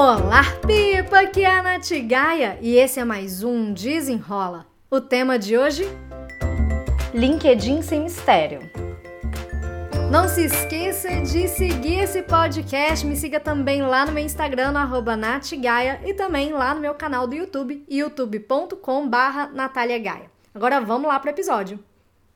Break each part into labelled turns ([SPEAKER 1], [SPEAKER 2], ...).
[SPEAKER 1] Olá, Pipa! Aqui é a Nath Gaia e esse é mais um Desenrola. O tema de hoje? LinkedIn sem mistério. Não se esqueça de seguir esse podcast. Me siga também lá no meu Instagram, no natgaia, e também lá no meu canal do YouTube, youtube.com barra Agora vamos lá para o episódio.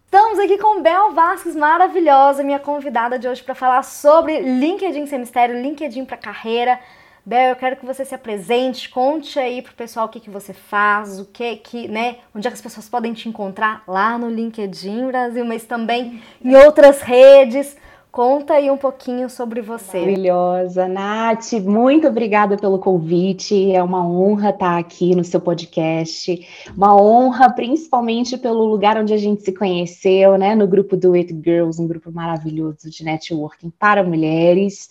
[SPEAKER 1] Estamos aqui com Bel Vasques, maravilhosa, minha convidada de hoje para falar sobre LinkedIn sem mistério, LinkedIn para carreira. Bel, eu quero que você se apresente, conte aí pro pessoal o que, que você faz, o que que, né, onde é que as pessoas podem te encontrar lá no LinkedIn Brasil, mas também em outras redes. Conta aí um pouquinho sobre você.
[SPEAKER 2] Maravilhosa, Nath, muito obrigada pelo convite. É uma honra estar aqui no seu podcast. Uma honra, principalmente pelo lugar onde a gente se conheceu, né? No grupo do It Girls, um grupo maravilhoso de networking para mulheres.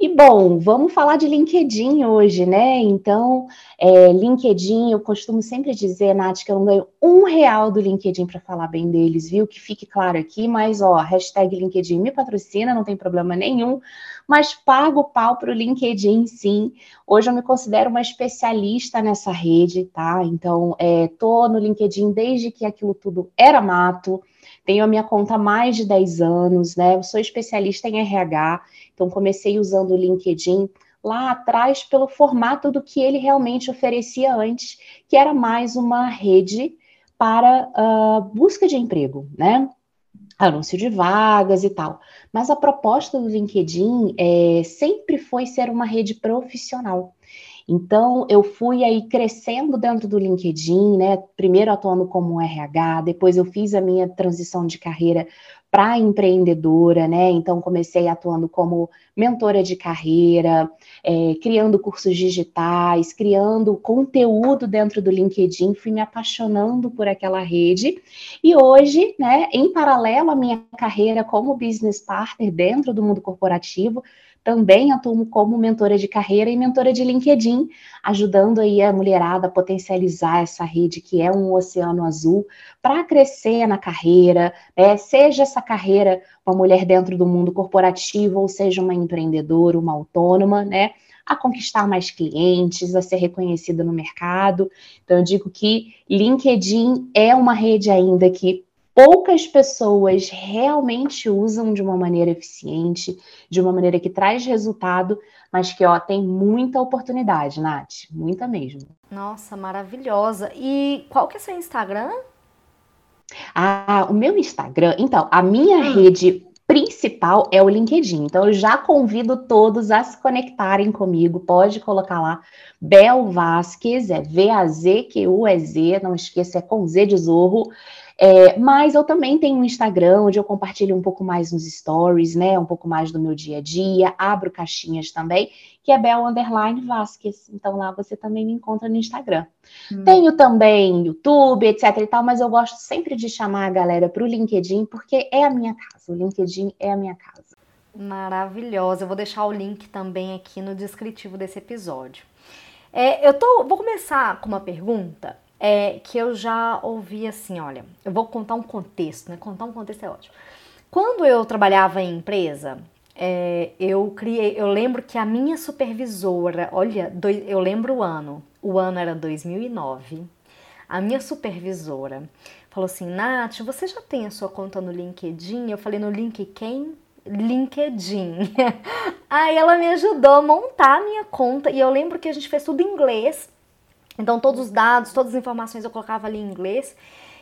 [SPEAKER 2] E bom, vamos falar de LinkedIn hoje, né? Então, é, LinkedIn, eu costumo sempre dizer, Nath, que eu não ganho um real do LinkedIn para falar bem deles, viu? Que fique claro aqui, mas ó, hashtag LinkedIn me patrocina, não tem problema nenhum, mas pago pau para o LinkedIn, sim. Hoje eu me considero uma especialista nessa rede, tá? Então, é, tô no LinkedIn desde que aquilo tudo era mato. Tenho a minha conta há mais de 10 anos, né? Eu sou especialista em RH, então comecei usando o LinkedIn lá atrás pelo formato do que ele realmente oferecia antes, que era mais uma rede para uh, busca de emprego, né? Anúncio de vagas e tal. Mas a proposta do LinkedIn é, sempre foi ser uma rede profissional. Então, eu fui aí crescendo dentro do LinkedIn, né? Primeiro atuando como RH, depois eu fiz a minha transição de carreira para empreendedora, né? Então comecei atuando como mentora de carreira, é, criando cursos digitais, criando conteúdo dentro do LinkedIn, fui me apaixonando por aquela rede e hoje, né, em paralelo à minha carreira como business partner dentro do mundo corporativo, também atuo como mentora de carreira e mentora de LinkedIn, ajudando aí a mulherada a potencializar essa rede que é um oceano azul para crescer na carreira, né? seja essa carreira uma mulher dentro do mundo corporativo ou seja uma empreendedora, uma autônoma, né? a conquistar mais clientes, a ser reconhecida no mercado. Então, eu digo que LinkedIn é uma rede ainda que poucas pessoas realmente usam de uma maneira eficiente, de uma maneira que traz resultado, mas que ó, tem muita oportunidade, Nath, muita mesmo.
[SPEAKER 1] Nossa, maravilhosa. E qual que é seu Instagram?
[SPEAKER 2] Ah, o meu Instagram, então, a minha hum. rede principal é o LinkedIn. Então, eu já convido todos a se conectarem comigo. Pode colocar lá Bel Vasquez, é V-A-Z-Q-U-E-Z, não esqueça, é com Z de Zorro. É, mas eu também tenho um Instagram onde eu compartilho um pouco mais nos stories, né? Um pouco mais do meu dia a dia, abro caixinhas também, que é Bel Underline Vasquez. Então lá você também me encontra no Instagram. Hum. Tenho também YouTube, etc e tal, mas eu gosto sempre de chamar a galera para o LinkedIn, porque é a minha casa. O LinkedIn é a minha casa.
[SPEAKER 1] Maravilhosa. Eu vou deixar o link também aqui no descritivo desse episódio. É, eu tô, vou começar com uma pergunta é, que eu já ouvi assim, olha, eu vou contar um contexto, né? Contar um contexto é ótimo. Quando eu trabalhava em empresa, é, eu criei, eu lembro que a minha supervisora, olha, eu lembro o ano, o ano era 2009. A minha supervisora falou assim, Nath, você já tem a sua conta no LinkedIn? Eu falei no LinkedIn, LinkedIn. Aí ela me ajudou a montar a minha conta e eu lembro que a gente fez tudo em inglês então, todos os dados, todas as informações eu colocava ali em inglês.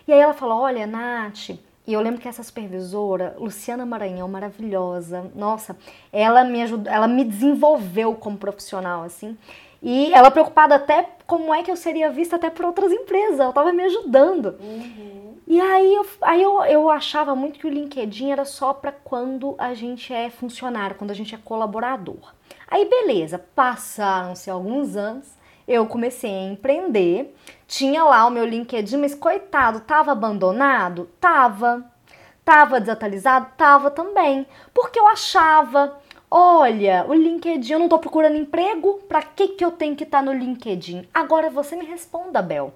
[SPEAKER 1] E aí ela falou: Olha, Nath. E eu lembro que essa supervisora, Luciana Maranhão, maravilhosa, nossa, ela me ajudou, ela me desenvolveu como profissional, assim. E ela preocupada até como é que eu seria vista até por outras empresas, ela estava me ajudando. Uhum. E aí, eu, aí eu, eu achava muito que o LinkedIn era só para quando a gente é funcionário, quando a gente é colaborador. Aí beleza, passaram-se alguns anos, eu comecei a empreender, tinha lá o meu LinkedIn, mas coitado, tava abandonado? Tava. Tava desatualizado? Tava também. Porque eu achava, olha, o LinkedIn, eu não tô procurando emprego, para que que eu tenho que estar tá no LinkedIn? Agora você me responda, Bel.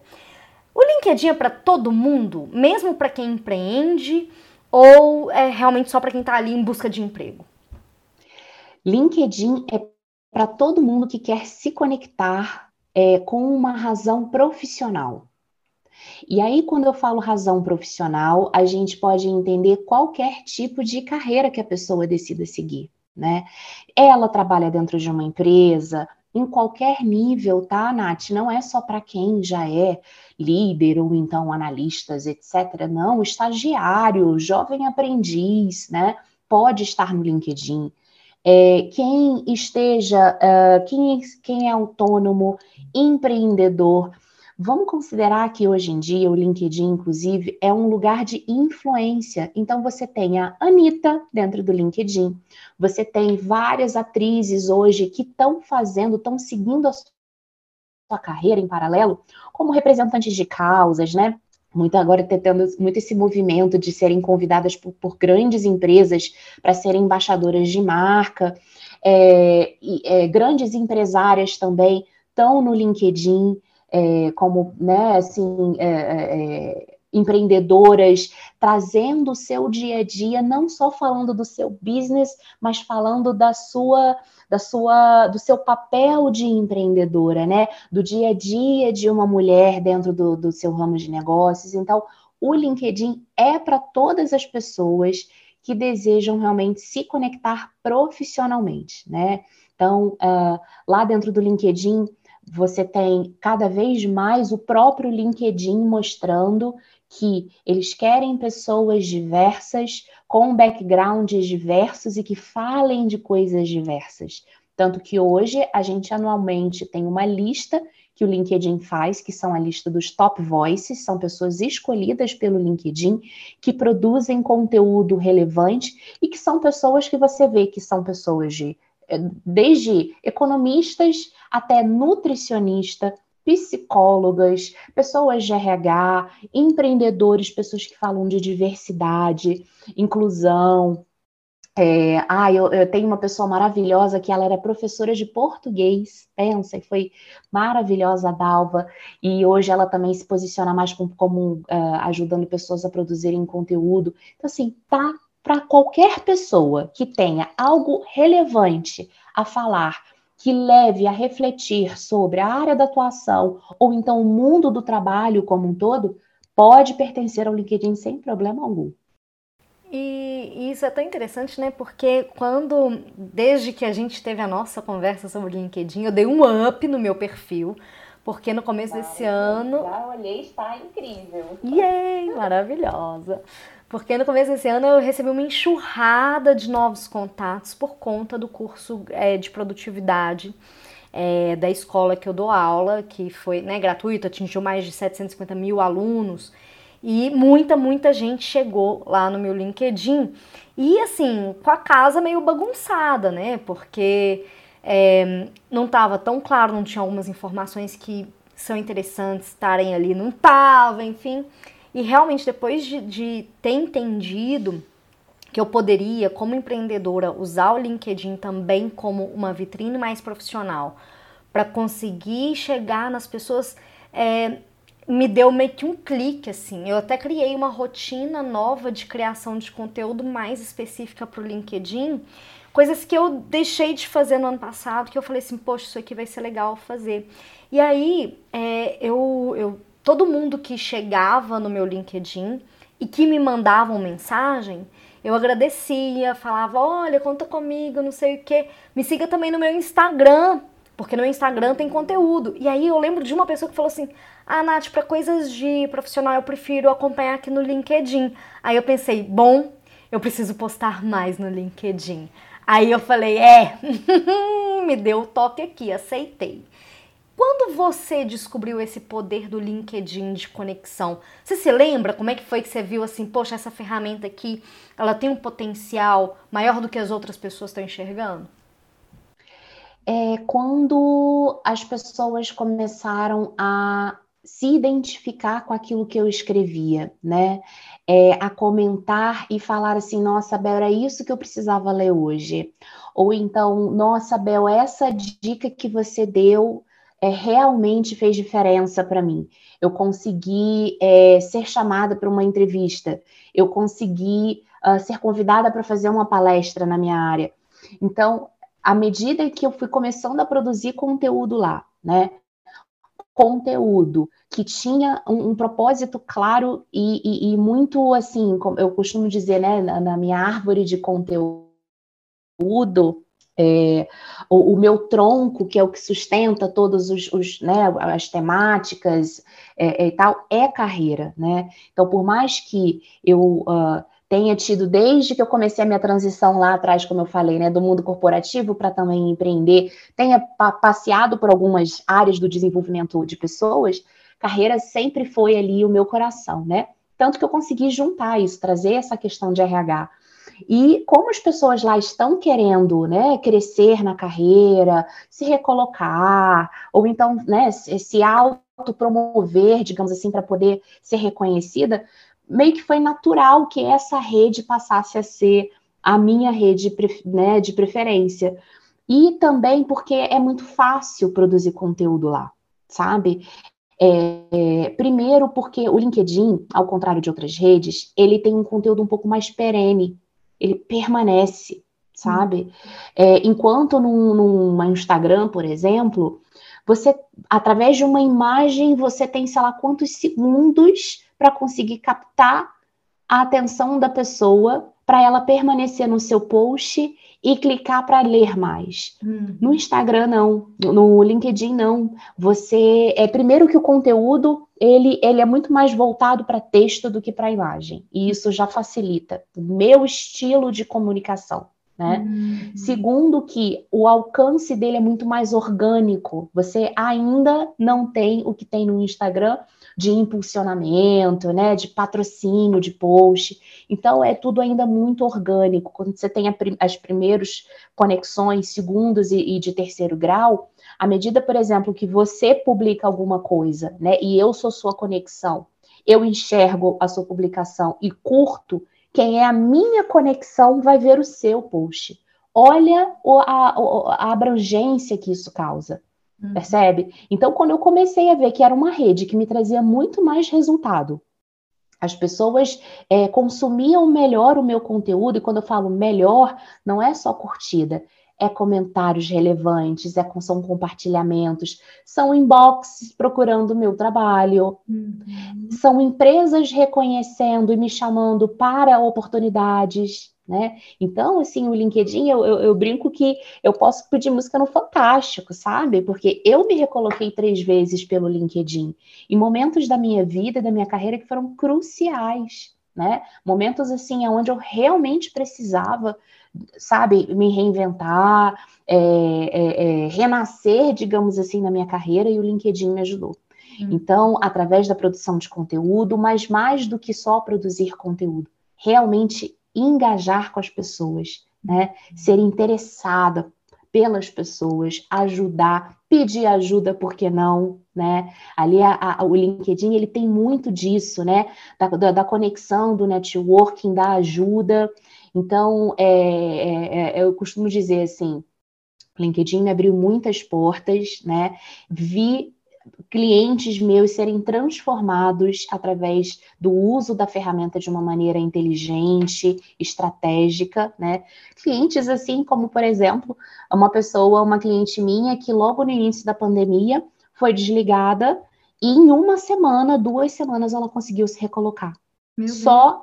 [SPEAKER 1] O LinkedIn é para todo mundo, mesmo para quem empreende, ou é realmente só para quem está ali em busca de emprego?
[SPEAKER 2] LinkedIn é para todo mundo que quer se conectar é, com uma razão profissional. E aí, quando eu falo razão profissional, a gente pode entender qualquer tipo de carreira que a pessoa decida seguir, né? Ela trabalha dentro de uma empresa, em qualquer nível, tá, Nath? Não é só para quem já é líder ou então analistas, etc. Não, estagiário, jovem aprendiz, né? Pode estar no LinkedIn. É, quem esteja, uh, quem, quem é autônomo, empreendedor, Vamos considerar que hoje em dia o LinkedIn, inclusive, é um lugar de influência. Então, você tem a Anitta dentro do LinkedIn, você tem várias atrizes hoje que estão fazendo, estão seguindo a sua carreira em paralelo como representantes de causas, né? Muito agora tá tendo muito esse movimento de serem convidadas por, por grandes empresas para serem embaixadoras de marca. É, e, é, grandes empresárias também estão no LinkedIn é, como, né, assim, é, é, é, empreendedoras, trazendo o seu dia a dia, não só falando do seu business, mas falando da sua, da sua, do seu papel de empreendedora, né, do dia a dia de uma mulher dentro do, do seu ramo de negócios. Então, o LinkedIn é para todas as pessoas que desejam realmente se conectar profissionalmente, né? Então, uh, lá dentro do LinkedIn, você tem cada vez mais o próprio LinkedIn mostrando que eles querem pessoas diversas, com backgrounds diversos e que falem de coisas diversas. Tanto que hoje a gente anualmente tem uma lista que o LinkedIn faz, que são a lista dos top voices, são pessoas escolhidas pelo LinkedIn que produzem conteúdo relevante e que são pessoas que você vê que são pessoas de é, desde economistas até nutricionista, psicólogas, pessoas de RH, empreendedores, pessoas que falam de diversidade, inclusão. É, ah, eu, eu, tenho uma pessoa maravilhosa que ela era professora de português, pensa, e foi maravilhosa a Dalva, e hoje ela também se posiciona mais como, como uh, ajudando pessoas a produzirem conteúdo. Então, assim, tá para qualquer pessoa que tenha algo relevante a falar, que leve a refletir sobre a área da atuação ou então o mundo do trabalho como um todo, pode pertencer ao LinkedIn sem problema algum.
[SPEAKER 1] E isso é tão interessante, né? Porque quando, desde que a gente teve a nossa conversa sobre o LinkedIn, eu dei um up no meu perfil, porque no começo desse ano.
[SPEAKER 2] Já olhei, está incrível.
[SPEAKER 1] Yay! Maravilhosa! Porque no começo desse ano eu recebi uma enxurrada de novos contatos por conta do curso é, de produtividade é, da escola que eu dou aula, que foi né, gratuito, atingiu mais de 750 mil alunos. E muita, muita gente chegou lá no meu LinkedIn. E assim, com a casa meio bagunçada, né? Porque é, não estava tão claro, não tinha algumas informações que são interessantes estarem ali, não tava, enfim. E realmente, depois de, de ter entendido que eu poderia, como empreendedora, usar o LinkedIn também como uma vitrine mais profissional para conseguir chegar nas pessoas, é, me deu meio que um clique assim. Eu até criei uma rotina nova de criação de conteúdo mais específica para o LinkedIn, coisas que eu deixei de fazer no ano passado, que eu falei assim, poxa, isso aqui vai ser legal fazer. E aí é, eu, eu todo mundo que chegava no meu LinkedIn e que me mandavam mensagem, eu agradecia, falava: olha, conta comigo, não sei o que. Me siga também no meu Instagram, porque no Instagram tem conteúdo. E aí eu lembro de uma pessoa que falou assim: ah, Nath, para coisas de profissional eu prefiro acompanhar aqui no LinkedIn. Aí eu pensei: bom, eu preciso postar mais no LinkedIn. Aí eu falei: é, me deu o toque aqui, aceitei. Quando você descobriu esse poder do LinkedIn de conexão, você se lembra como é que foi que você viu assim, poxa, essa ferramenta aqui, ela tem um potencial maior do que as outras pessoas estão enxergando?
[SPEAKER 2] É quando as pessoas começaram a se identificar com aquilo que eu escrevia, né? É, a comentar e falar assim, nossa, Bel, era isso que eu precisava ler hoje. Ou então, nossa, Bel, essa dica que você deu é, realmente fez diferença para mim. Eu consegui é, ser chamada para uma entrevista, eu consegui uh, ser convidada para fazer uma palestra na minha área. Então, à medida que eu fui começando a produzir conteúdo lá, né? Conteúdo que tinha um, um propósito claro e, e, e, muito assim, como eu costumo dizer, né, na, na minha árvore de conteúdo, é, o, o, meu tronco, que é o que sustenta todos os, os né, as temáticas é, é, e tal, é carreira, né? Então, por mais que eu uh, tenha tido, desde que eu comecei a minha transição lá atrás, como eu falei, né, do mundo corporativo para também empreender, tenha pa passeado por algumas áreas do desenvolvimento de pessoas, carreira sempre foi ali o meu coração, né? Tanto que eu consegui juntar isso, trazer essa questão de RH e como as pessoas lá estão querendo né, crescer na carreira, se recolocar, ou então né, se autopromover, digamos assim, para poder ser reconhecida, meio que foi natural que essa rede passasse a ser a minha rede né, de preferência. E também porque é muito fácil produzir conteúdo lá, sabe? É, primeiro, porque o LinkedIn, ao contrário de outras redes, ele tem um conteúdo um pouco mais perene ele permanece, sabe? É, enquanto num, num Instagram, por exemplo, você, através de uma imagem, você tem, sei lá, quantos segundos para conseguir captar a atenção da pessoa para ela permanecer no seu post e clicar para ler mais. Uhum. No Instagram não, no LinkedIn não. Você é primeiro que o conteúdo ele, ele é muito mais voltado para texto do que para imagem e isso já facilita o meu estilo de comunicação. Né? Uhum. Segundo, que o alcance dele é muito mais orgânico. Você ainda não tem o que tem no Instagram de impulsionamento, né? De patrocínio, de post. Então é tudo ainda muito orgânico. Quando você tem as primeiras conexões, segundos e, e de terceiro grau, à medida, por exemplo, que você publica alguma coisa, né? E eu sou sua conexão, eu enxergo a sua publicação e curto quem é a minha conexão vai ver o seu post. Olha a, a abrangência que isso causa. Uhum. Percebe? Então, quando eu comecei a ver que era uma rede que me trazia muito mais resultado, as pessoas é, consumiam melhor o meu conteúdo, e quando eu falo melhor, não é só curtida, é comentários relevantes, é, são compartilhamentos, são inboxes procurando o meu trabalho, uhum. são empresas reconhecendo e me chamando para oportunidades. Né? Então, assim, o LinkedIn, eu, eu, eu, brinco que eu posso pedir música no Fantástico, sabe? Porque eu me recoloquei três vezes pelo LinkedIn, em momentos da minha vida e da minha carreira que foram cruciais, né? Momentos, assim, onde eu realmente precisava sabe, me reinventar, é, é, é, renascer, digamos assim, na minha carreira, e o LinkedIn me ajudou. Hum. Então, através da produção de conteúdo, mas mais do que só produzir conteúdo, realmente engajar com as pessoas, né? Hum. Ser interessada pelas pessoas, ajudar, pedir ajuda, por que não, né? Ali a, a, o LinkedIn ele tem muito disso, né? Da, da, da, conexão, do networking, da ajuda. Então, é, é, é, eu costumo dizer assim, o LinkedIn me abriu muitas portas, né? Vi clientes meus serem transformados através do uso da ferramenta de uma maneira inteligente, estratégica, né? Clientes assim como, por exemplo, uma pessoa, uma cliente minha que logo no início da pandemia foi desligada e em uma semana, duas semanas ela conseguiu se recolocar. Só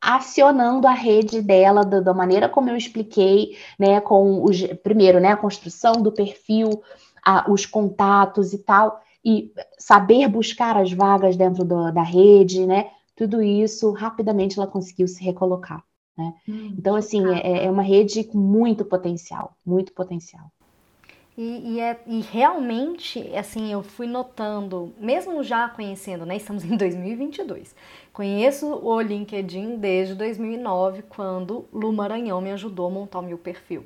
[SPEAKER 2] acionando a rede dela da, da, maneira como eu expliquei, né, com os, primeiro, né, a construção do perfil, a, os contatos e tal, e saber buscar as vagas dentro do, da rede, né, tudo isso, rapidamente ela conseguiu se recolocar, né. Hum, então, assim, é, é uma rede com muito potencial, muito potencial.
[SPEAKER 1] E, e, é, e, realmente, assim, eu fui notando, mesmo já conhecendo, né? Estamos em 2022. Conheço o LinkedIn desde 2009, quando Lu Maranhão me ajudou a montar o meu perfil.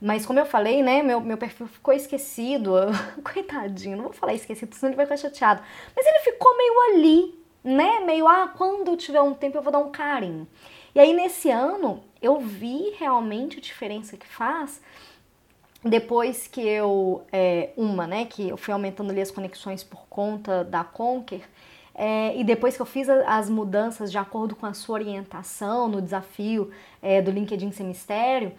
[SPEAKER 1] Mas como eu falei, né, meu, meu perfil ficou esquecido. Coitadinho, não vou falar esquecido, senão ele vai ficar chateado. Mas ele ficou meio ali, né? Meio, ah, quando eu tiver um tempo eu vou dar um carinho. E aí nesse ano eu vi realmente a diferença que faz depois que eu, é, uma, né, que eu fui aumentando ali as conexões por conta da Conquer, é, e depois que eu fiz as mudanças de acordo com a sua orientação no desafio é, do LinkedIn Sem Mistério,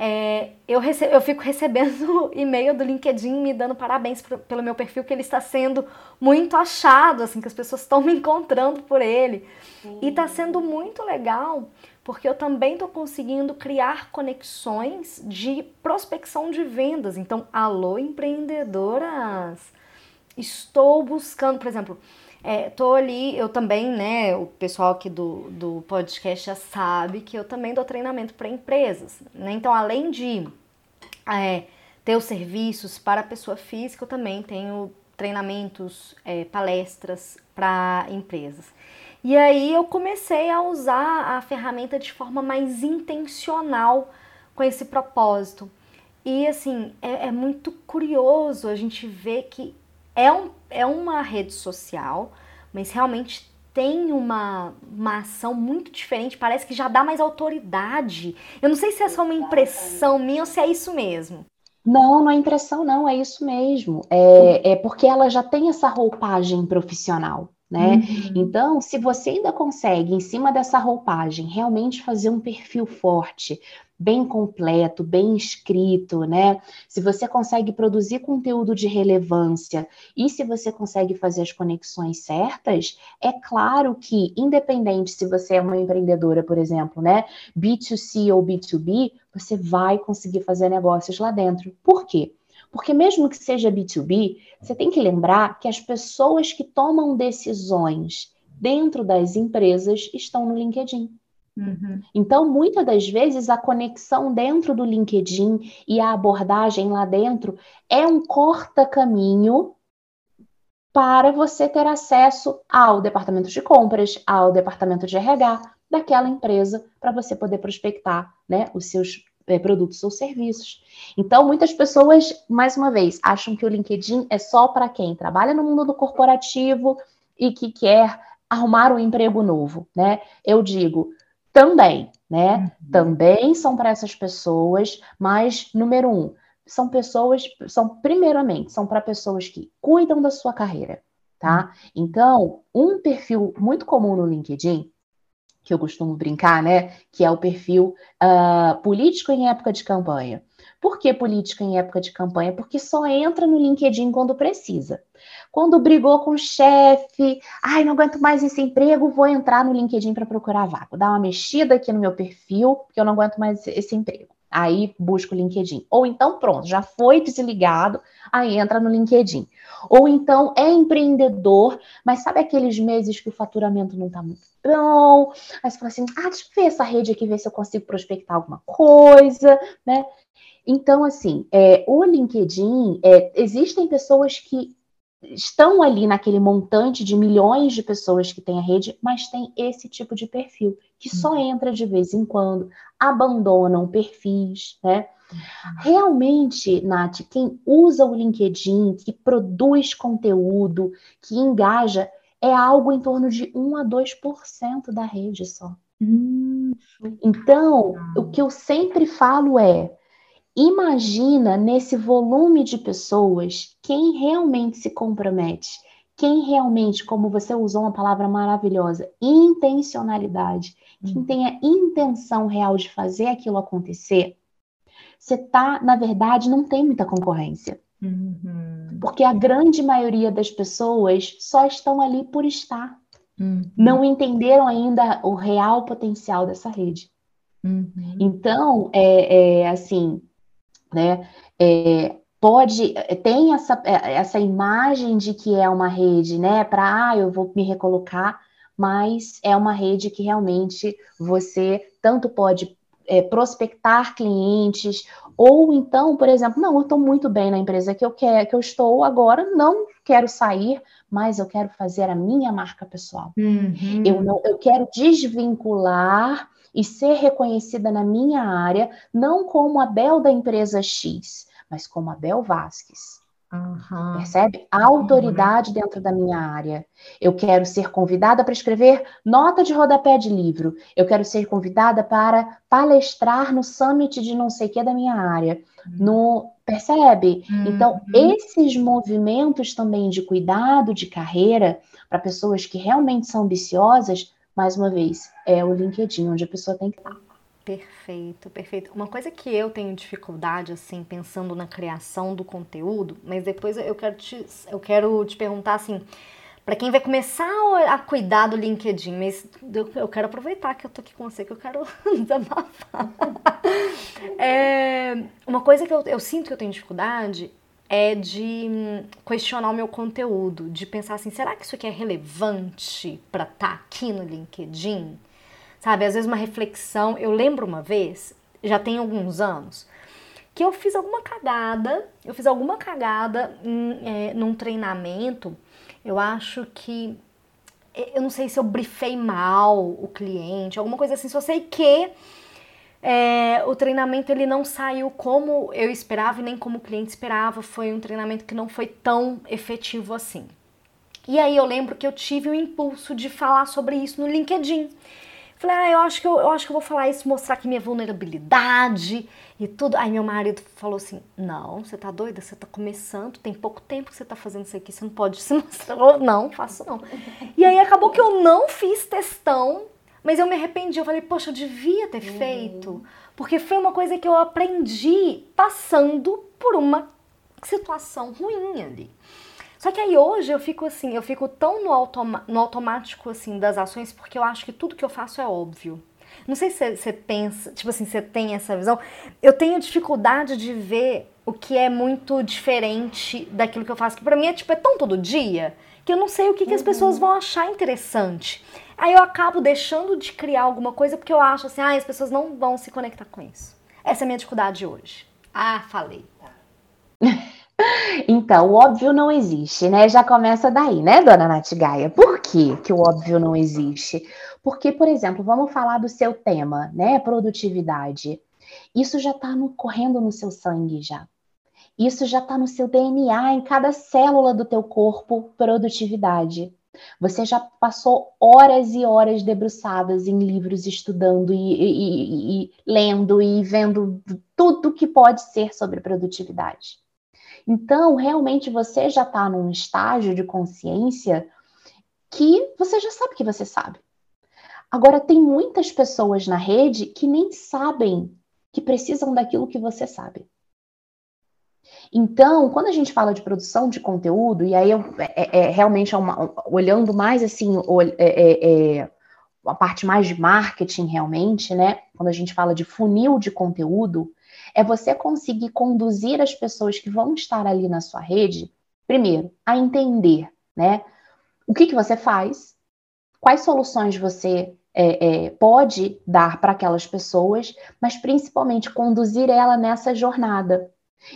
[SPEAKER 1] é, eu, eu fico recebendo e-mail do LinkedIn me dando parabéns pelo meu perfil, que ele está sendo muito achado, assim, que as pessoas estão me encontrando por ele. Sim. E está sendo muito legal, porque eu também estou conseguindo criar conexões de prospecção de vendas. Então, alô, empreendedoras! Estou buscando, por exemplo, é, tô ali, eu também, né? O pessoal aqui do, do podcast já sabe que eu também dou treinamento para empresas, né? Então, além de é, ter os serviços para a pessoa física, eu também tenho treinamentos, é, palestras para empresas. E aí eu comecei a usar a ferramenta de forma mais intencional com esse propósito. E assim, é, é muito curioso a gente ver que é, um, é uma rede social, mas realmente tem uma, uma ação muito diferente, parece que já dá mais autoridade. Eu não sei se é só uma impressão minha ou se é isso mesmo.
[SPEAKER 2] Não, não é impressão, não, é isso mesmo. É, é porque ela já tem essa roupagem profissional né? Uhum. Então, se você ainda consegue, em cima dessa roupagem, realmente fazer um perfil forte, bem completo, bem escrito, né? Se você consegue produzir conteúdo de relevância e se você consegue fazer as conexões certas, é claro que, independente se você é uma empreendedora, por exemplo, né? B2C ou B2B, você vai conseguir fazer negócios lá dentro. Por quê? Porque mesmo que seja B2B, você tem que lembrar que as pessoas que tomam decisões dentro das empresas estão no LinkedIn. Uhum. Então, muitas das vezes, a conexão dentro do LinkedIn e a abordagem lá dentro é um corta-caminho para você ter acesso ao departamento de compras, ao departamento de RH daquela empresa, para você poder prospectar né, os seus é, produtos ou serviços. Então, muitas pessoas, mais uma vez, acham que o LinkedIn é só para quem trabalha no mundo do corporativo e que quer arrumar um emprego novo, né? Eu digo também, né? Uhum. Também são para essas pessoas, mas número um, são pessoas, são primeiramente, são para pessoas que cuidam da sua carreira, tá? Uhum. Então, um perfil muito comum no LinkedIn que eu costumo brincar, né? Que é o perfil uh, político em época de campanha. Por que política em época de campanha? Porque só entra no LinkedIn quando precisa. Quando brigou com o chefe, ai, não aguento mais esse emprego, vou entrar no LinkedIn para procurar vaga. Dar uma mexida aqui no meu perfil, porque eu não aguento mais esse emprego. Aí busco o LinkedIn. Ou então, pronto, já foi desligado, aí entra no LinkedIn. Ou então é empreendedor, mas sabe aqueles meses que o faturamento não está muito bom? Aí você fala assim: ah, deixa eu ver essa rede aqui, ver se eu consigo prospectar alguma coisa, né? Então, assim, é, o LinkedIn, é, existem pessoas que estão ali naquele montante de milhões de pessoas que tem a rede, mas tem esse tipo de perfil que só uhum. entra de vez em quando, abandonam perfis, né? Realmente, Nath, quem usa o LinkedIn, que produz conteúdo, que engaja, é algo em torno de 1 a 2% da rede só. Hum, então, o que eu sempre falo é: Imagina nesse volume de pessoas quem realmente se compromete, quem realmente, como você usou uma palavra maravilhosa, intencionalidade, quem uhum. tem a intenção real de fazer aquilo acontecer, você tá, na verdade, não tem muita concorrência. Uhum. Porque a grande maioria das pessoas só estão ali por estar. Uhum. Não entenderam ainda o real potencial dessa rede. Uhum. Então, é, é assim, né? É, pode tem essa, é, essa imagem de que é uma rede, né? Para ah, eu vou me recolocar, mas é uma rede que realmente você tanto pode é, prospectar clientes, ou então, por exemplo, não, eu estou muito bem na empresa que eu quero, que eu estou agora, não quero sair, mas eu quero fazer a minha marca pessoal. Uhum. Eu não, eu quero desvincular e ser reconhecida na minha área, não como a Bel da empresa X, mas como a Bel Vasques. Uhum. Percebe? A autoridade uhum. dentro da minha área. Eu quero ser convidada para escrever nota de rodapé de livro. Eu quero ser convidada para palestrar no summit de não sei o que da minha área. Uhum. No, percebe? Então, uhum. esses movimentos também de cuidado de carreira para pessoas que realmente são ambiciosas mais uma vez, é o LinkedIn onde a pessoa tem que estar.
[SPEAKER 1] Perfeito, perfeito. Uma coisa que eu tenho dificuldade, assim, pensando na criação do conteúdo, mas depois eu quero te, eu quero te perguntar, assim, para quem vai começar a cuidar do LinkedIn, mas eu quero aproveitar que eu tô aqui com você, que eu quero desabafar. é, uma coisa que eu, eu sinto que eu tenho dificuldade é de hum, questionar o meu conteúdo, de pensar assim, será que isso aqui é relevante para estar tá aqui no LinkedIn? Sabe, às vezes uma reflexão. Eu lembro uma vez, já tem alguns anos, que eu fiz alguma cagada, eu fiz alguma cagada em, é, num treinamento. Eu acho que. Eu não sei se eu brifei mal o cliente, alguma coisa assim, só sei que é, o treinamento ele não saiu como eu esperava e nem como o cliente esperava. Foi um treinamento que não foi tão efetivo assim. E aí eu lembro que eu tive o impulso de falar sobre isso no LinkedIn. Falei, ah, eu acho que eu, eu acho que eu vou falar isso, mostrar aqui minha vulnerabilidade e tudo. Aí meu marido falou assim: Não, você tá doida? Você tá começando, tem pouco tempo que você tá fazendo isso aqui, você não pode se mostrar. Não, faço não. E aí acabou que eu não fiz testão, mas eu me arrependi. Eu falei, poxa, eu devia ter uhum. feito. Porque foi uma coisa que eu aprendi passando por uma situação ruim ali. Só que aí hoje eu fico assim, eu fico tão no, automa no automático assim das ações, porque eu acho que tudo que eu faço é óbvio. Não sei se você pensa, tipo assim, você tem essa visão. Eu tenho dificuldade de ver o que é muito diferente daquilo que eu faço, que pra mim é tipo, é tão todo dia, que eu não sei o que, que as pessoas uhum. vão achar interessante. Aí eu acabo deixando de criar alguma coisa porque eu acho assim, ah, as pessoas não vão se conectar com isso. Essa é a minha dificuldade hoje. Ah, falei.
[SPEAKER 2] Então, o óbvio não existe, né? Já começa daí, né, dona Nath Gaia? Por que, que o óbvio não existe? Porque, por exemplo, vamos falar do seu tema, né? Produtividade. Isso já está correndo no seu sangue já. Isso já está no seu DNA, em cada célula do teu corpo, produtividade. Você já passou horas e horas debruçadas em livros, estudando e, e, e, lendo e vendo tudo que pode ser sobre produtividade. Então, realmente você já está num estágio de consciência que você já sabe que você sabe. Agora, tem muitas pessoas na rede que nem sabem que precisam daquilo que você sabe. Então, quando a gente fala de produção de conteúdo, e aí eu, é, é realmente é uma, olhando mais assim, é, é, é, a parte mais de marketing realmente, né? Quando a gente fala de funil de conteúdo, é você conseguir conduzir as pessoas que vão estar ali na sua rede, primeiro, a entender, né? O que, que você faz, quais soluções você é, é, pode dar para aquelas pessoas, mas principalmente conduzir ela nessa jornada.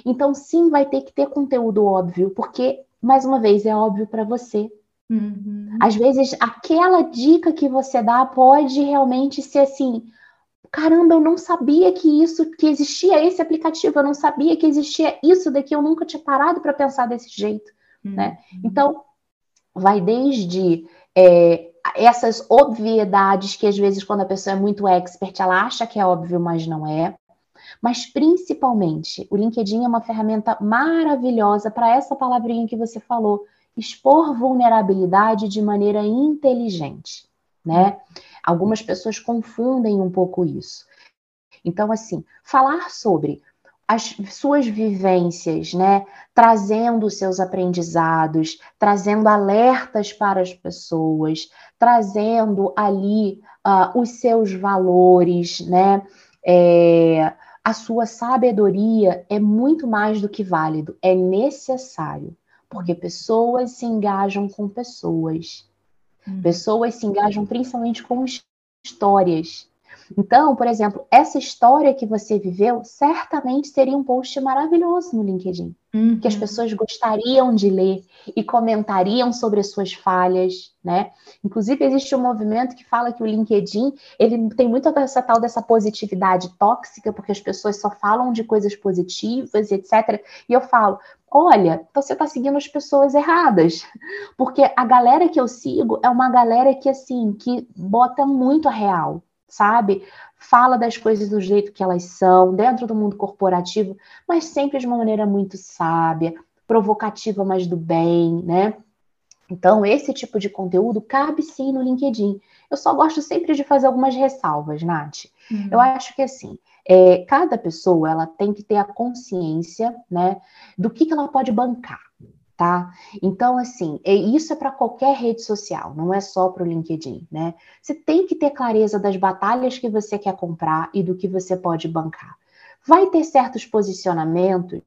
[SPEAKER 2] Então, sim, vai ter que ter conteúdo óbvio, porque, mais uma vez, é óbvio para você. Uhum. Às vezes, aquela dica que você dá pode realmente ser assim: caramba, eu não sabia que isso, que existia esse aplicativo, eu não sabia que existia isso daqui, eu nunca tinha parado para pensar desse jeito, uhum. né? Então, vai desde é, essas obviedades que às vezes quando a pessoa é muito expert, ela acha que é óbvio, mas não é. Mas principalmente, o LinkedIn é uma ferramenta maravilhosa para essa palavrinha que você falou, expor vulnerabilidade de maneira inteligente, né? Algumas pessoas confundem um pouco isso. Então, assim, falar sobre as suas vivências, né? Trazendo seus aprendizados, trazendo alertas para as pessoas, trazendo ali uh, os seus valores, né? É, a sua sabedoria é muito mais do que válido, é necessário, porque pessoas se engajam com pessoas. Uhum. Pessoas se engajam principalmente com histórias. Então, por exemplo, essa história que você viveu certamente seria um post maravilhoso no LinkedIn, uhum. que as uhum. pessoas gostariam de ler e comentariam sobre as suas falhas, né? Inclusive existe um movimento que fala que o LinkedIn ele tem muito essa tal dessa positividade tóxica, porque as pessoas só falam de coisas positivas, etc. E eu falo, olha, você está seguindo as pessoas erradas, porque a galera que eu sigo é uma galera que assim que bota muito a real sabe? Fala das coisas do jeito que elas são, dentro do mundo corporativo, mas sempre de uma maneira muito sábia, provocativa, mas do bem, né? Então, esse tipo de conteúdo cabe sim no LinkedIn. Eu só gosto sempre de fazer algumas ressalvas, Nath. Uhum. Eu acho que assim, é, cada pessoa ela tem que ter a consciência, né, do que, que ela pode bancar, tá? Então, assim, é, isso é para qualquer rede social, não é só para o LinkedIn, né? Você tem que ter clareza das batalhas que você quer comprar e do que você pode bancar. Vai ter certos posicionamentos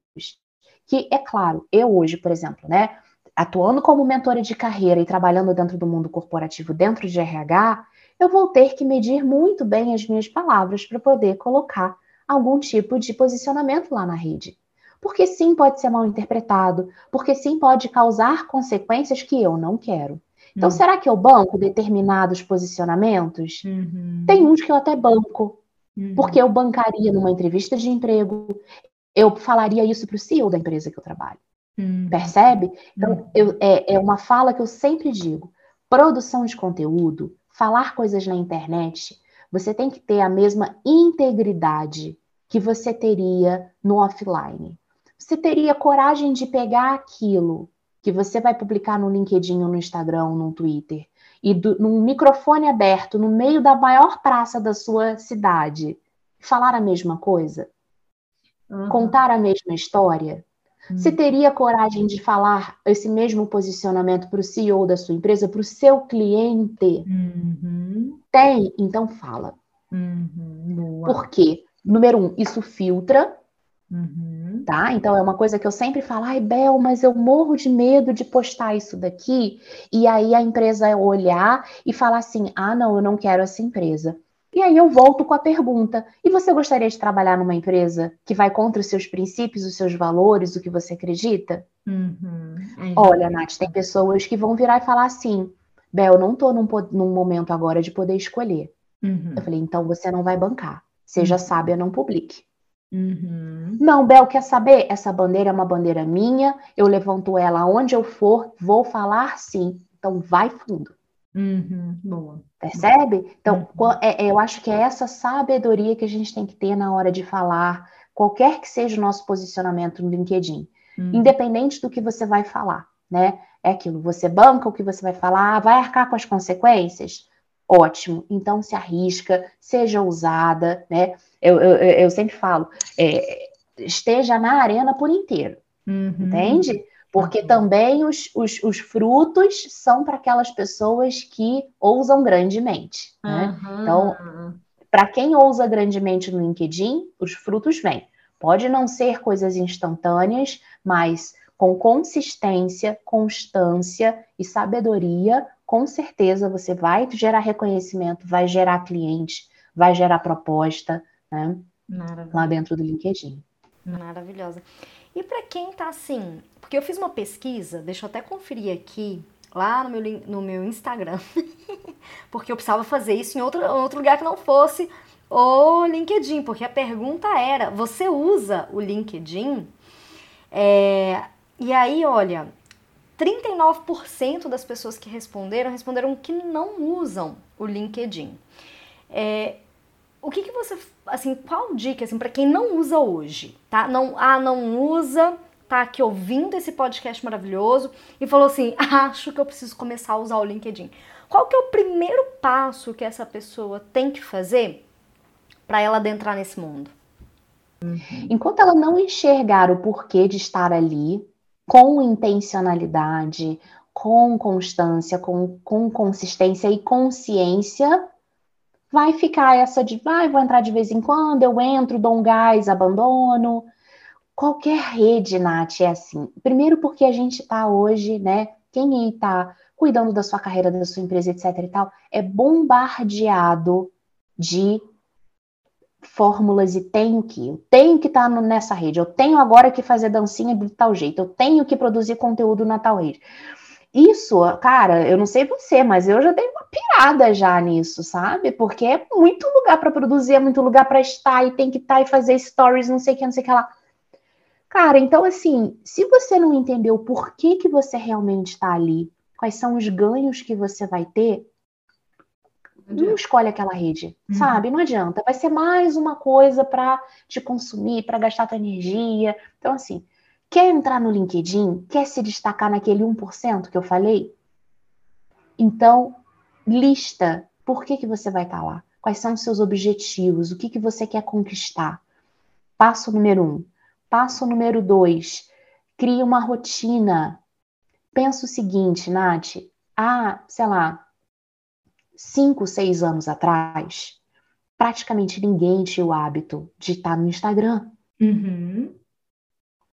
[SPEAKER 2] que, é claro, eu hoje, por exemplo, né, atuando como mentora de carreira e trabalhando dentro do mundo corporativo, dentro de RH, eu vou ter que medir muito bem as minhas palavras para poder colocar algum tipo de posicionamento lá na rede. Porque sim pode ser mal interpretado, porque sim pode causar consequências que eu não quero. Então, uhum. será que eu banco determinados posicionamentos? Uhum. Tem uns que eu até banco, uhum. porque eu bancaria numa entrevista de emprego, eu falaria isso para o CEO da empresa que eu trabalho. Uhum. Percebe? Então, uhum. eu, é, é uma fala que eu sempre digo: produção de conteúdo falar coisas na internet, você tem que ter a mesma integridade que você teria no offline. Você teria coragem de pegar aquilo que você vai publicar no LinkedIn, no Instagram, no Twitter, e do, num microfone aberto no meio da maior praça da sua cidade, falar a mesma coisa? Uhum. Contar a mesma história? Você hum. teria coragem de falar esse mesmo posicionamento para o CEO da sua empresa, para o seu cliente? Uhum. Tem? Então fala. Uhum. Por quê? Número um, isso filtra. Uhum. Tá? Então é uma coisa que eu sempre falo, ai, Bel, mas eu morro de medo de postar isso daqui, e aí a empresa olhar e falar assim: ah, não, eu não quero essa empresa. E aí eu volto com a pergunta: e você gostaria de trabalhar numa empresa que vai contra os seus princípios, os seus valores, o que você acredita? Uhum. Olha, Nath, tem pessoas que vão virar e falar assim: Bel, eu não estou num, num, momento agora de poder escolher. Uhum. Eu falei: então você não vai bancar. Seja uhum. sábia, não publique. Uhum. Não, Bel, quer saber? Essa bandeira é uma bandeira minha, eu levanto ela onde eu for, vou falar sim. Então vai fundo. Uhum, boa. Percebe? Então, uhum. é, é, eu acho que é essa sabedoria que a gente tem que ter na hora de falar, qualquer que seja o nosso posicionamento no LinkedIn, uhum. independente do que você vai falar, né? É aquilo, você banca o que você vai falar, vai arcar com as consequências? Ótimo, então se arrisca, seja ousada, né? Eu, eu, eu sempre falo, é, esteja na arena por inteiro, uhum. entende? Porque uhum. também os, os, os frutos são para aquelas pessoas que ousam grandemente. Né? Uhum. Então, para quem ousa grandemente no LinkedIn, os frutos vêm. Pode não ser coisas instantâneas, mas com consistência, constância e sabedoria, com certeza você vai gerar reconhecimento, vai gerar cliente, vai gerar proposta, né? Lá dentro do LinkedIn.
[SPEAKER 1] Maravilhosa. E para quem tá assim, porque eu fiz uma pesquisa, deixa eu até conferir aqui, lá no meu, no meu Instagram, porque eu precisava fazer isso em outro, outro lugar que não fosse o LinkedIn, porque a pergunta era: você usa o LinkedIn? É, e aí, olha, 39% das pessoas que responderam responderam que não usam o LinkedIn. É, o que, que você, assim, qual dica, assim, para quem não usa hoje, tá? Não, ah, não usa, tá aqui ouvindo esse podcast maravilhoso e falou assim, acho que eu preciso começar a usar o LinkedIn. Qual que é o primeiro passo que essa pessoa tem que fazer para ela adentrar nesse mundo?
[SPEAKER 2] Uhum. Enquanto ela não enxergar o porquê de estar ali, com intencionalidade, com constância, com, com consistência e consciência, vai ficar essa de, vai, ah, vou entrar de vez em quando, eu entro, dou um gás, abandono. Qualquer rede, Nath, é assim. Primeiro porque a gente está hoje, né, quem está cuidando da sua carreira, da sua empresa, etc e tal, é bombardeado de fórmulas e tenho que, eu tenho que estar tá nessa rede, eu tenho agora que fazer dancinha de tal jeito, eu tenho que produzir conteúdo na tal rede. Isso, cara, eu não sei você, mas eu já dei uma pirada já nisso, sabe? Porque é muito lugar para produzir, é muito lugar para estar e tem que estar e fazer stories, não sei o que, não sei o que lá. Cara, então assim, se você não entendeu por que que você realmente está ali, quais são os ganhos que você vai ter, não escolhe aquela rede, uhum. sabe? Não adianta, vai ser mais uma coisa para te consumir, para gastar tua energia. Então assim, Quer entrar no LinkedIn? Quer se destacar naquele 1% que eu falei? Então, lista por que, que você vai estar tá lá. Quais são os seus objetivos? O que, que você quer conquistar? Passo número um. Passo número dois. Crie uma rotina. Pensa o seguinte, Nath. Há, sei lá, cinco, seis anos atrás, praticamente ninguém tinha o hábito de estar no Instagram.
[SPEAKER 1] Uhum.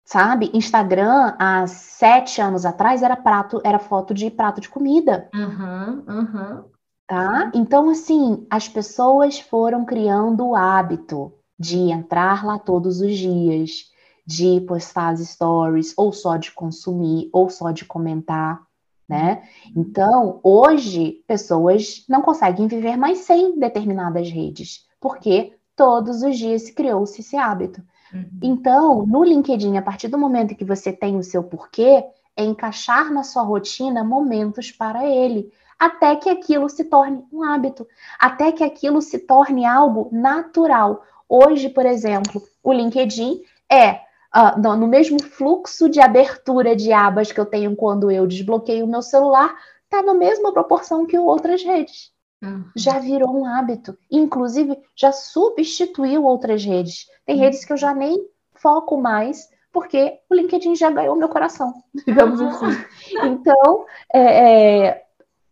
[SPEAKER 2] Sabe? Instagram, há sete anos atrás, era prato, era foto de prato de comida.
[SPEAKER 1] Uhum, uhum.
[SPEAKER 2] Tá? Então, assim, as pessoas foram criando o hábito de entrar lá todos os dias, de postar as stories, ou só de consumir, ou só de comentar, né? Então, hoje, pessoas não conseguem viver mais sem determinadas redes, porque todos os dias se criou-se esse hábito. Uhum. Então, no LinkedIn, a partir do momento que você tem o seu porquê, é encaixar na sua rotina momentos para ele até que aquilo se torne um hábito, até que aquilo se torne algo natural. Hoje, por exemplo, o LinkedIn é uh, no mesmo fluxo de abertura de abas que eu tenho quando eu desbloqueio o meu celular, está na mesma proporção que outras redes. Uhum. Já virou um hábito. Inclusive, já substituiu outras redes. Tem uhum. redes que eu já nem foco mais, porque o LinkedIn já ganhou meu coração, digamos uhum. assim. Então, é, é,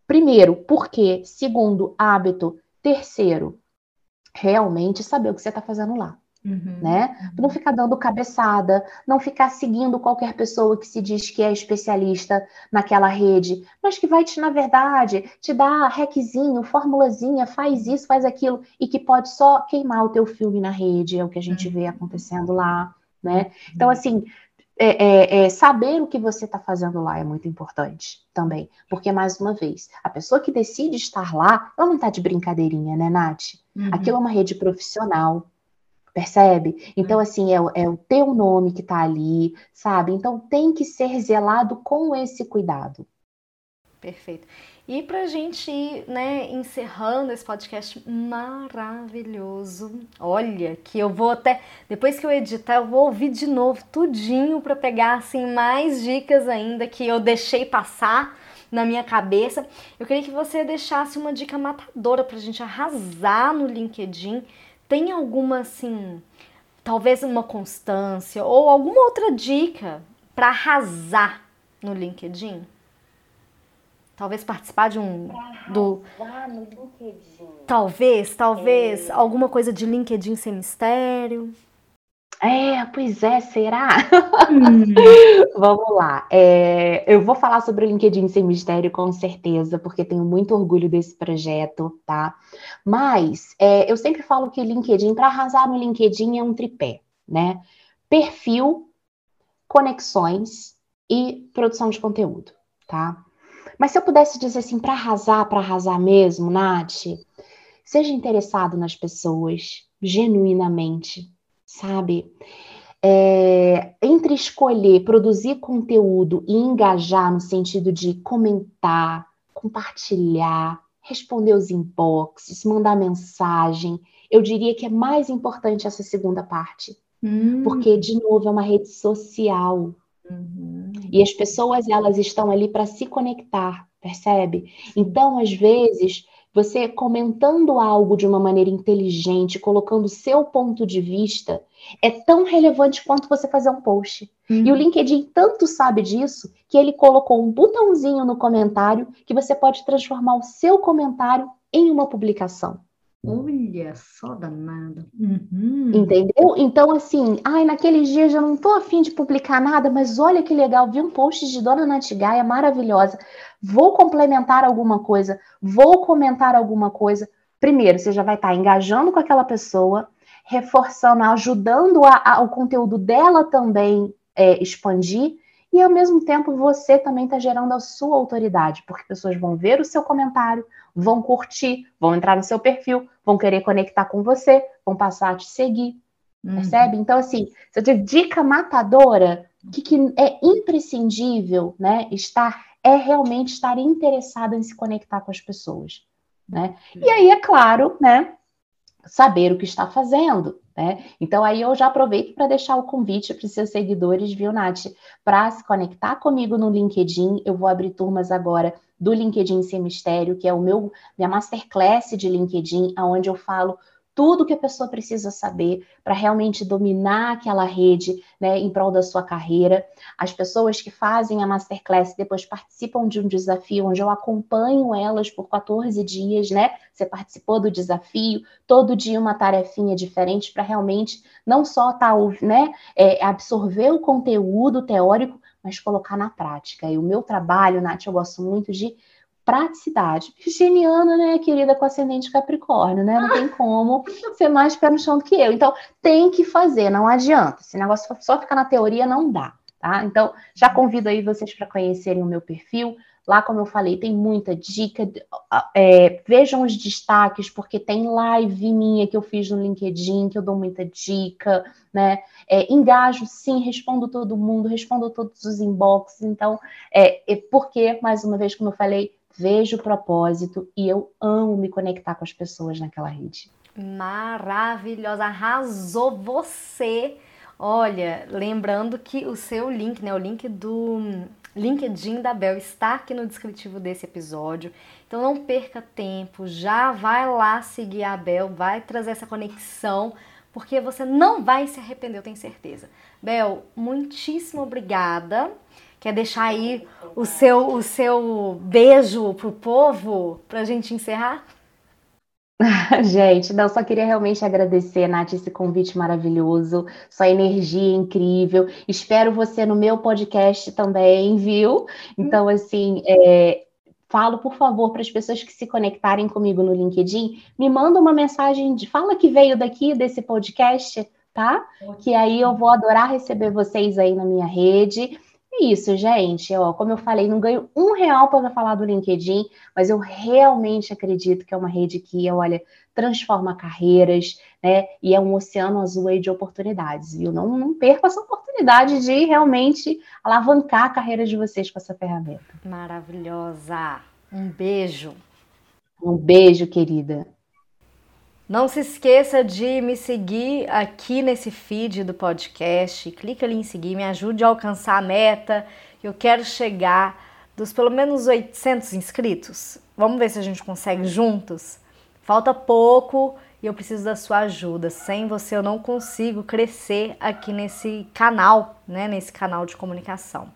[SPEAKER 2] Primeiro, por quê? Segundo, hábito. Terceiro, realmente saber o que você está fazendo lá. Uhum, né? Não ficar dando cabeçada, não ficar seguindo qualquer pessoa que se diz que é especialista naquela rede, mas que vai te, na verdade, te dar requisinho, formulazinha, faz isso, faz aquilo, e que pode só queimar o teu filme na rede, é o que a gente vê uhum. acontecendo lá, né? Então, uhum. assim, é, é, é, saber o que você está fazendo lá é muito importante também. Porque, mais uma vez, a pessoa que decide estar lá, ela não está de brincadeirinha, né, Nath? Uhum. Aquilo é uma rede profissional, percebe? Então, uhum. assim, é, é o teu nome que está ali, sabe? Então, tem que ser zelado com esse cuidado.
[SPEAKER 1] Perfeito. E para a gente ir né, encerrando esse podcast maravilhoso, olha que eu vou até, depois que eu editar, eu vou ouvir de novo tudinho para pegar assim mais dicas ainda que eu deixei passar na minha cabeça. Eu queria que você deixasse uma dica matadora para a gente arrasar no LinkedIn. Tem alguma assim, talvez uma constância ou alguma outra dica para arrasar no LinkedIn? Talvez participar de um. do no LinkedIn. Talvez, talvez. É. Alguma coisa de LinkedIn sem mistério.
[SPEAKER 2] É, pois é, será? Hum. Vamos lá. É, eu vou falar sobre o LinkedIn Sem Mistério com certeza, porque tenho muito orgulho desse projeto, tá? Mas é, eu sempre falo que LinkedIn, para arrasar no LinkedIn, é um tripé, né? Perfil, conexões e produção de conteúdo, tá? Mas se eu pudesse dizer assim, para arrasar, para arrasar mesmo, Nath, seja interessado nas pessoas, genuinamente, sabe? É, entre escolher produzir conteúdo e engajar no sentido de comentar, compartilhar, responder os inboxes, mandar mensagem, eu diria que é mais importante essa segunda parte. Hum. Porque, de novo, é uma rede social. Uhum. E as pessoas, elas estão ali para se conectar, percebe? Então, às vezes, você comentando algo de uma maneira inteligente, colocando o seu ponto de vista, é tão relevante quanto você fazer um post. E o uhum. LinkedIn tanto sabe disso que ele colocou um botãozinho no comentário que você pode transformar o seu comentário em uma publicação.
[SPEAKER 1] Olha só danado. Uhum.
[SPEAKER 2] Entendeu? Então, assim, ai, naqueles dias eu não tô afim de publicar nada, mas olha que legal, vi um post de Dona Natigaia maravilhosa. Vou complementar alguma coisa, vou comentar alguma coisa. Primeiro, você já vai estar tá engajando com aquela pessoa, reforçando, ajudando a, a, o conteúdo dela também é, expandir, e ao mesmo tempo você também está gerando a sua autoridade, porque pessoas vão ver o seu comentário, vão curtir, vão entrar no seu perfil, vão querer conectar com você, vão passar a te seguir. Uhum. Percebe? Então, assim, se eu dica matadora, o que, que é imprescindível, né? Estar é realmente estar interessado em se conectar com as pessoas. Né? E aí, é claro, né? Saber o que está fazendo. Né? Então, aí eu já aproveito para deixar o convite para os seus seguidores, viu, Nath? Para se conectar comigo no LinkedIn. Eu vou abrir turmas agora do LinkedIn Sem Mistério, que é o meu minha masterclass de LinkedIn, onde eu falo tudo que a pessoa precisa saber para realmente dominar aquela rede né, em prol da sua carreira. As pessoas que fazem a masterclass depois participam de um desafio onde eu acompanho elas por 14 dias, né? Você participou do desafio, todo dia uma tarefinha diferente para realmente não só tá, né, é, absorver o conteúdo teórico, mas colocar na prática. E o meu trabalho, Nath, eu gosto muito de praticidade. Virginiana, né, querida, com ascendente Capricórnio, né? Não tem como ser mais pé no chão do que eu. Então, tem que fazer, não adianta. Esse negócio só ficar na teoria não dá, tá? Então, já convido aí vocês para conhecerem o meu perfil. Lá, como eu falei, tem muita dica. É, vejam os destaques, porque tem live minha que eu fiz no LinkedIn, que eu dou muita dica, né? É, engajo, sim, respondo todo mundo, respondo todos os inboxes. Então, é, é porque, mais uma vez, como eu falei, vejo o propósito e eu amo me conectar com as pessoas naquela rede.
[SPEAKER 1] Maravilhosa, arrasou você. Olha, lembrando que o seu link, né, o link do LinkedIn da Bel está aqui no descritivo desse episódio. Então não perca tempo, já vai lá seguir a Bel, vai trazer essa conexão, porque você não vai se arrepender, eu tenho certeza. Bel, muitíssimo obrigada Quer deixar aí o seu, o seu beijo pro povo pra gente encerrar?
[SPEAKER 2] Gente, não, só queria realmente agradecer, Nath, esse convite maravilhoso, sua energia incrível. Espero você no meu podcast também, viu? Então, assim, é, falo, por favor, para as pessoas que se conectarem comigo no LinkedIn, me manda uma mensagem de fala que veio daqui desse podcast, tá? Que aí eu vou adorar receber vocês aí na minha rede. É isso, gente. Ó, como eu falei, não ganho um real para falar do LinkedIn, mas eu realmente acredito que é uma rede que, olha, transforma carreiras, né? E é um oceano azul aí de oportunidades, viu? Não, não perca essa oportunidade de realmente alavancar a carreira de vocês com essa ferramenta.
[SPEAKER 1] Maravilhosa. Um beijo.
[SPEAKER 2] Um beijo, querida.
[SPEAKER 1] Não se esqueça de me seguir aqui nesse feed do podcast. Clica ali em seguir, me ajude a alcançar a meta. Eu quero chegar dos pelo menos 800 inscritos. Vamos ver se a gente consegue juntos. Falta pouco e eu preciso da sua ajuda. Sem você eu não consigo crescer aqui nesse canal, né, nesse canal de comunicação.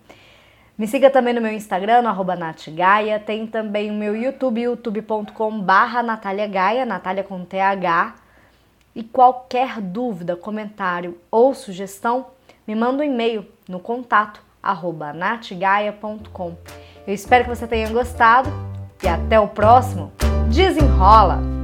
[SPEAKER 1] Me siga também no meu Instagram, no arroba. Tem também o meu YouTube, youtube.com barra Natália Gaia, Natália com TH. E qualquer dúvida, comentário ou sugestão, me manda um e-mail no contato arroba natgaia.com. Eu espero que você tenha gostado e até o próximo. Desenrola!